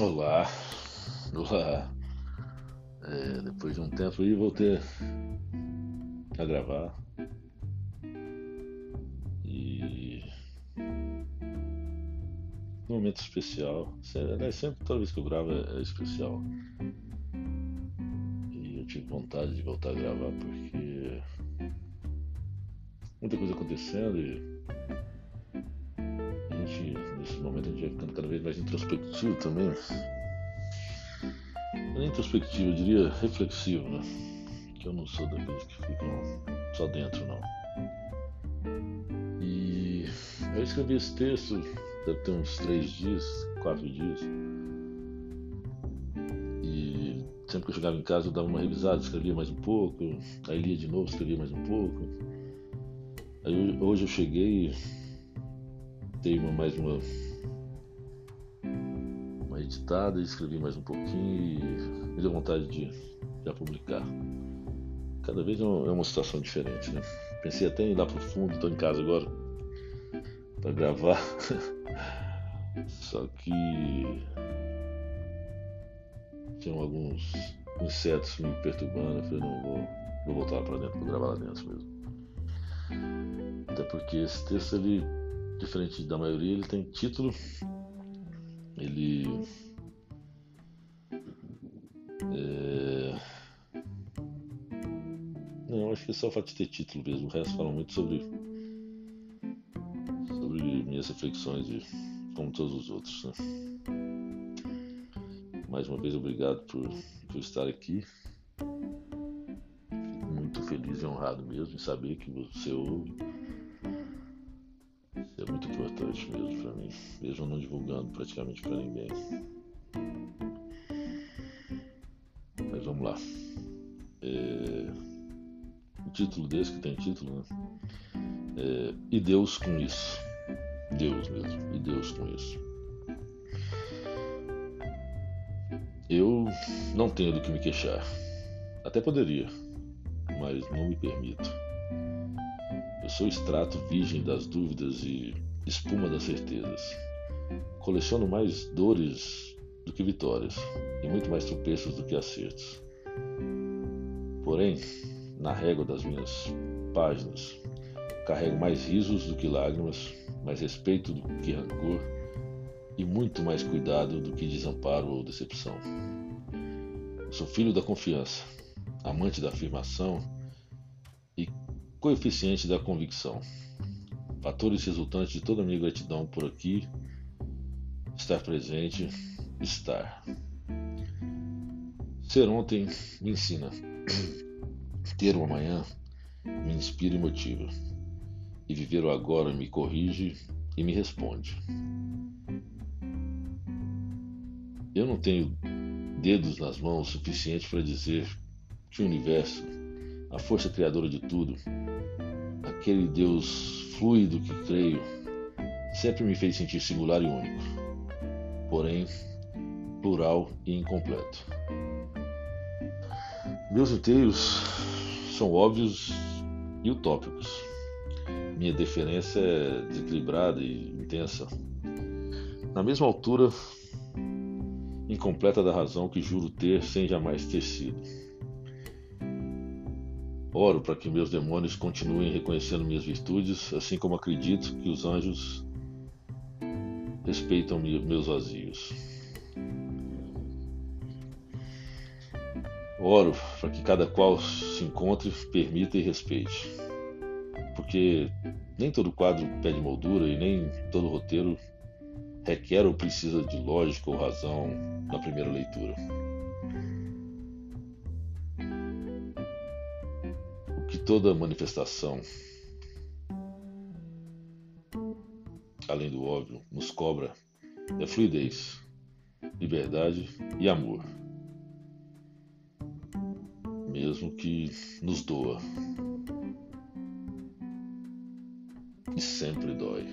Olá, olá. É, depois de um tempo aí voltei a gravar. E um momento especial. Né, sempre toda vez que eu gravo é, é especial. E eu tive vontade de voltar a gravar porque muita coisa acontecendo e vez mais introspectivo também não é introspectivo, eu diria reflexivo, né? Que eu não sou daqueles que ficam só dentro, não. E eu escrevi esse texto, deve ter uns três dias, quatro dias. E sempre que eu chegava em casa eu dava uma revisada, escrevia mais um pouco, aí lia de novo, escrevia mais um pouco. Aí hoje eu cheguei dei uma, mais uma editada, escrevi mais um pouquinho e me deu vontade de já publicar. Cada vez é uma é situação diferente, né? Pensei até em ir lá pro fundo, estou em casa agora para gravar. Só que tinham alguns insetos me perturbando, eu falei, não, vou, vou voltar para dentro, vou gravar lá dentro mesmo. Até porque esse texto, ele, diferente da maioria, ele tem título ele é... não acho que é só o fato de ter título mesmo o resto fala muito sobre sobre minhas reflexões e como todos os outros né? mais uma vez obrigado por, por estar aqui muito feliz e honrado mesmo em saber que você ouve é muito importante mesmo mim, mesmo não divulgando praticamente para ninguém. Mas vamos lá. É... O título desse, que tem título, né? É... E Deus com isso. Deus mesmo. E Deus com isso. Eu não tenho do que me queixar. Até poderia, mas não me permito. Eu sou extrato virgem das dúvidas e espuma das certezas. Coleciono mais dores do que vitórias e muito mais tropeços do que acertos. Porém, na régua das minhas páginas, carrego mais risos do que lágrimas, mais respeito do que rancor e muito mais cuidado do que desamparo ou decepção. sou filho da confiança, amante da afirmação Coeficiente da convicção. Fatores resultantes de toda a minha gratidão por aqui. Estar presente, estar. Ser ontem me ensina. Ter o amanhã me inspira e motiva. E viver o agora me corrige e me responde. Eu não tenho dedos nas mãos suficientes para dizer que o universo a força criadora de tudo, aquele Deus fluido que creio, sempre me fez sentir singular e único, porém plural e incompleto. Meus inteiros são óbvios e utópicos. Minha deferência é desequilibrada e intensa, na mesma altura incompleta da razão que juro ter sem jamais ter sido. Oro para que meus demônios continuem reconhecendo minhas virtudes, assim como acredito que os anjos respeitam meus vazios. Oro para que cada qual se encontre, permita e respeite. Porque nem todo quadro pede moldura e nem todo roteiro requer ou precisa de lógica ou razão na primeira leitura. Toda manifestação, além do óbvio, nos cobra é fluidez, liberdade e amor, mesmo que nos doa. E sempre dói.